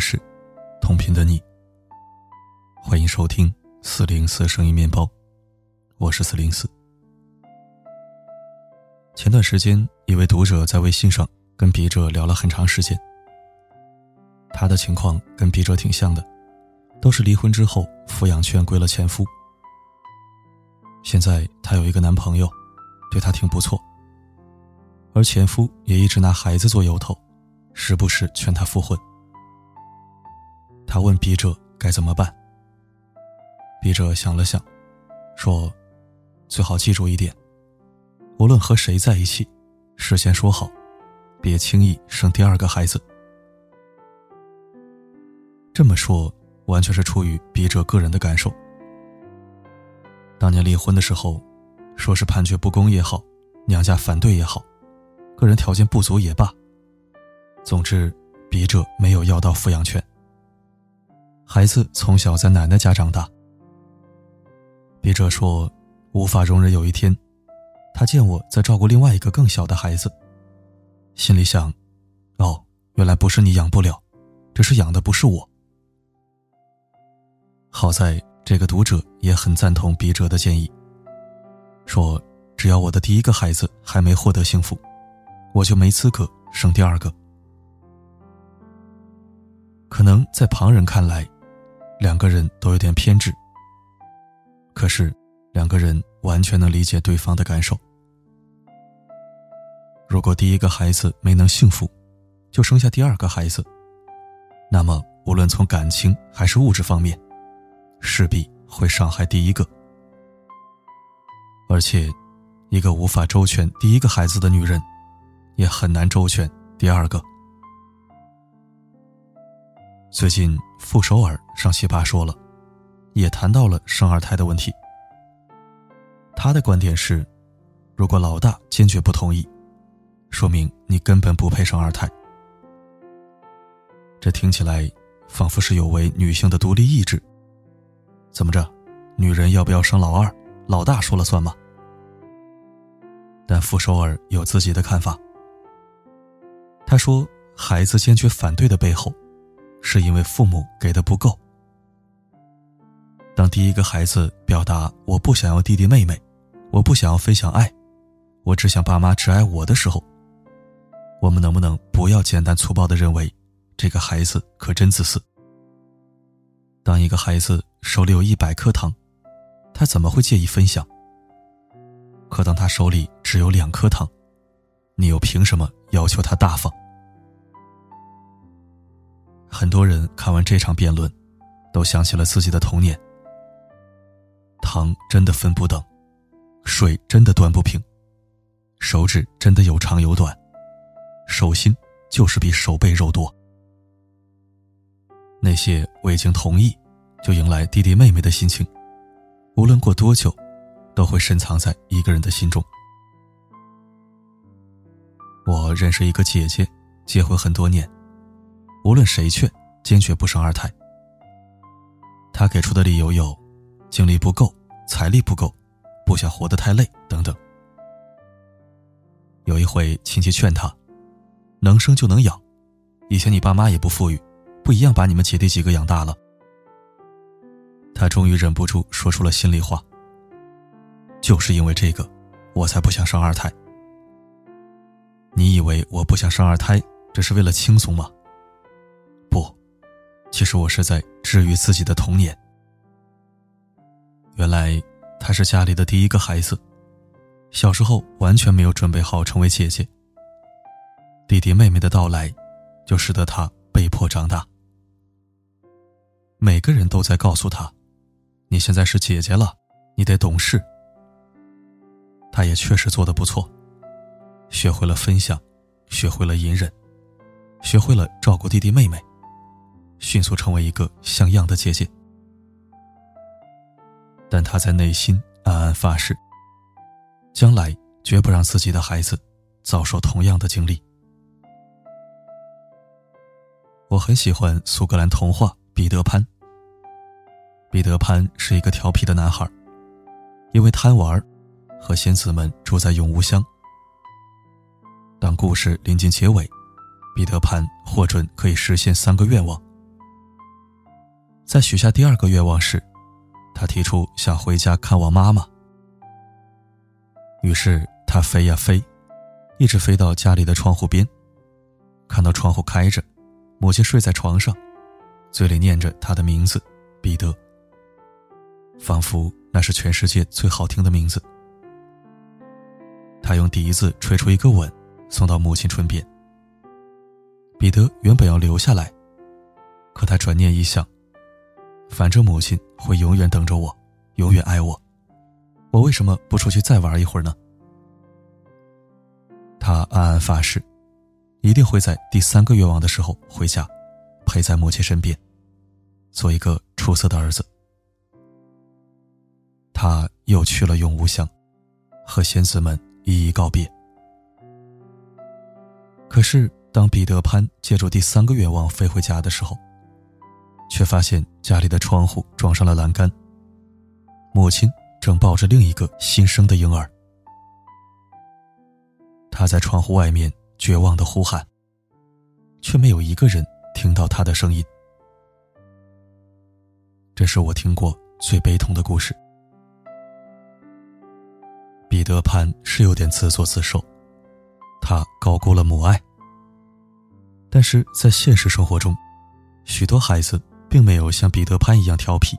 是，同频的你。欢迎收听四零四声音面包，我是四零四。前段时间，一位读者在微信上跟笔者聊了很长时间。他的情况跟笔者挺像的，都是离婚之后抚养权归了前夫。现在她有一个男朋友，对她挺不错，而前夫也一直拿孩子做由头，时不时劝她复婚。他问笔者该怎么办。笔者想了想，说：“最好记住一点，无论和谁在一起，事先说好，别轻易生第二个孩子。”这么说，完全是出于笔者个人的感受。当年离婚的时候，说是判决不公也好，娘家反对也好，个人条件不足也罢，总之，笔者没有要到抚养权。孩子从小在奶奶家长大。笔者说，无法容忍有一天，他见我在照顾另外一个更小的孩子，心里想：哦，原来不是你养不了，只是养的不是我。好在这个读者也很赞同笔者的建议，说只要我的第一个孩子还没获得幸福，我就没资格生第二个。可能在旁人看来，两个人都有点偏执。可是，两个人完全能理解对方的感受。如果第一个孩子没能幸福，就生下第二个孩子，那么无论从感情还是物质方面，势必会伤害第一个。而且，一个无法周全第一个孩子的女人，也很难周全第二个。最近，傅首尔上奇葩说了。也谈到了生二胎的问题。他的观点是，如果老大坚决不同意，说明你根本不配生二胎。这听起来仿佛是有违女性的独立意志。怎么着，女人要不要生老二，老大说了算吗？但傅首尔有自己的看法。他说，孩子坚决反对的背后，是因为父母给的不够。当第一个孩子表达“我不想要弟弟妹妹，我不想要分享爱，我只想爸妈只爱我”的时候，我们能不能不要简单粗暴的认为这个孩子可真自私？当一个孩子手里有一百颗糖，他怎么会介意分享？可当他手里只有两颗糖，你又凭什么要求他大方？很多人看完这场辩论，都想起了自己的童年。糖真的分不等，水真的端不平，手指真的有长有短，手心就是比手背肉多。那些未经同意就迎来弟弟妹妹的心情，无论过多久，都会深藏在一个人的心中。我认识一个姐姐，结婚很多年，无论谁劝，坚决不生二胎。他给出的理由有。精力不够，财力不够，不想活得太累，等等。有一回亲戚劝他，能生就能养，以前你爸妈也不富裕，不一样把你们姐弟几个养大了。他终于忍不住说出了心里话。就是因为这个，我才不想生二胎。你以为我不想生二胎，只是为了轻松吗？其实我是在治愈自己的童年。原来她是家里的第一个孩子，小时候完全没有准备好成为姐姐。弟弟妹妹的到来，就使得她被迫长大。每个人都在告诉她：“你现在是姐姐了，你得懂事。”她也确实做的不错，学会了分享，学会了隐忍，学会了照顾弟弟妹妹，迅速成为一个像样的姐姐。但他在内心暗暗发誓，将来绝不让自己的孩子遭受同样的经历。我很喜欢苏格兰童话《彼得潘》。彼得潘是一个调皮的男孩，因为贪玩，和仙子们住在永无乡。当故事临近结尾，彼得潘获准可以实现三个愿望。在许下第二个愿望时，他提出想回家看望妈妈。于是他飞呀飞，一直飞到家里的窗户边，看到窗户开着，母亲睡在床上，嘴里念着他的名字彼得，仿佛那是全世界最好听的名字。他用笛子吹出一个吻，送到母亲唇边。彼得原本要留下来，可他转念一想，反正母亲会永远等着我，永远爱我。我为什么不出去再玩一会儿呢？他暗暗发誓，一定会在第三个愿望的时候回家，陪在母亲身边，做一个出色的儿子。他又去了永无乡，和仙子们一一告别。可是，当彼得潘借助第三个愿望飞回家的时候，却发现家里的窗户撞上了栏杆，母亲。正抱着另一个新生的婴儿，他在窗户外面绝望的呼喊，却没有一个人听到他的声音。这是我听过最悲痛的故事。彼得潘是有点自作自受，他高估了母爱。但是在现实生活中，许多孩子并没有像彼得潘一样调皮。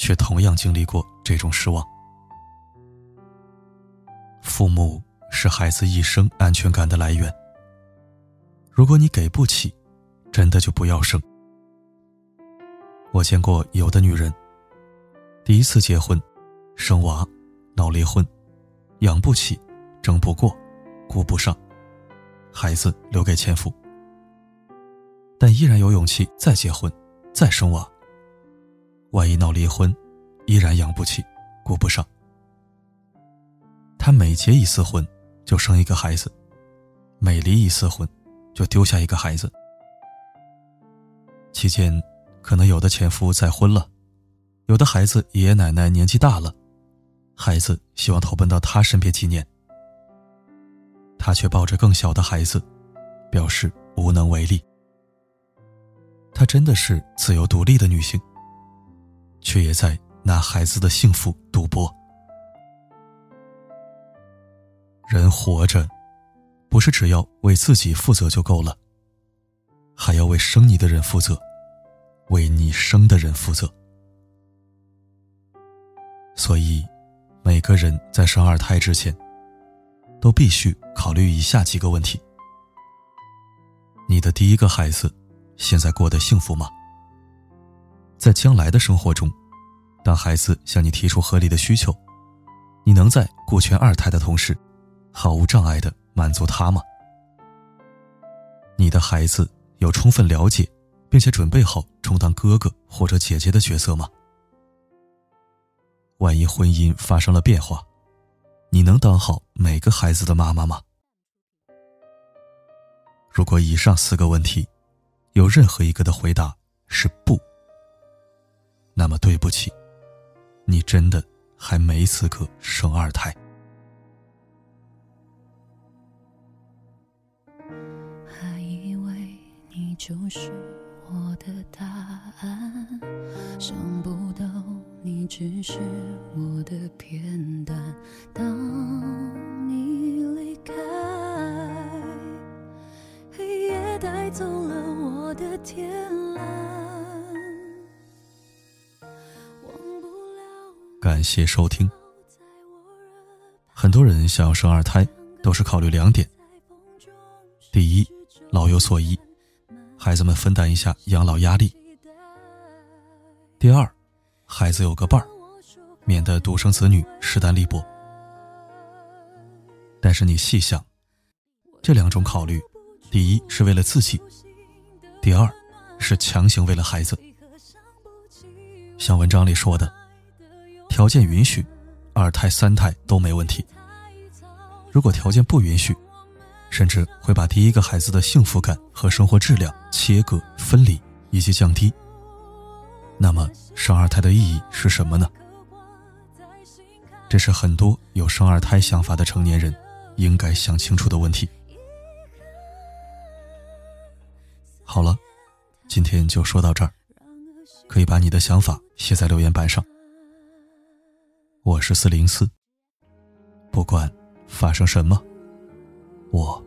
却同样经历过这种失望。父母是孩子一生安全感的来源。如果你给不起，真的就不要生。我见过有的女人，第一次结婚，生娃，闹离婚，养不起，争不过，顾不上，孩子留给前夫，但依然有勇气再结婚，再生娃。万一闹离婚，依然养不起，顾不上。他每结一次婚，就生一个孩子；每离一次婚，就丢下一个孩子。期间，可能有的前夫再婚了，有的孩子爷爷奶奶年纪大了，孩子希望投奔到他身边纪念，他却抱着更小的孩子，表示无能为力。她真的是自由独立的女性。却也在拿孩子的幸福赌博。人活着，不是只要为自己负责就够了，还要为生你的人负责，为你生的人负责。所以，每个人在生二胎之前，都必须考虑以下几个问题：你的第一个孩子，现在过得幸福吗？在将来的生活中，当孩子向你提出合理的需求，你能在顾全二胎的同时，毫无障碍的满足他吗？你的孩子有充分了解，并且准备好充当哥哥或者姐姐的角色吗？万一婚姻发生了变化，你能当好每个孩子的妈妈吗？如果以上四个问题，有任何一个的回答是不。那么对不起，你真的还没资格生二胎。还以为你就是我的答案，想不到你只是我的片段。当你离开，黑夜带走了我我的天蓝。感谢收听。很多人想要生二胎，都是考虑两点：第一，老有所依，孩子们分担一下养老压力；第二，孩子有个伴儿，免得独生子女势单力薄。但是你细想，这两种考虑，第一是为了自己，第二是强行为了孩子。像文章里说的。条件允许，二胎、三胎都没问题。如果条件不允许，甚至会把第一个孩子的幸福感和生活质量切割、分离以及降低，那么生二胎的意义是什么呢？这是很多有生二胎想法的成年人应该想清楚的问题。好了，今天就说到这儿，可以把你的想法写在留言板上。我是四零四，不管发生什么，我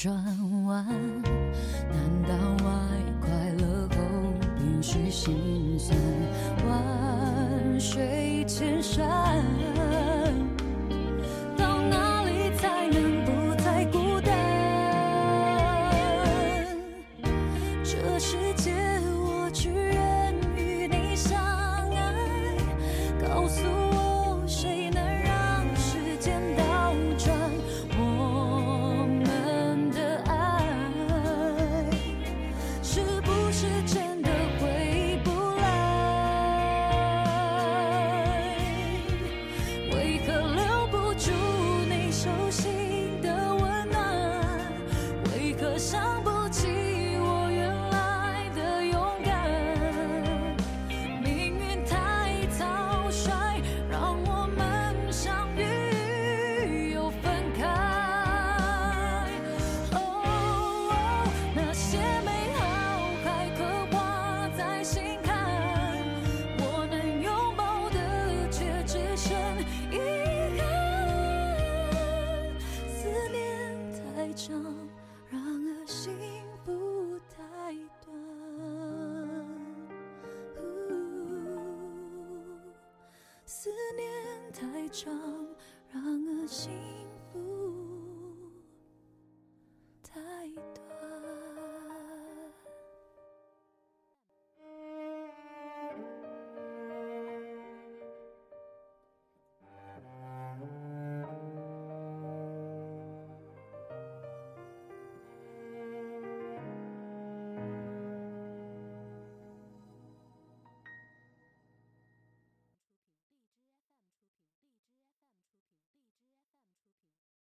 转弯？难道爱快乐后必须心酸？万水千山。让恶心。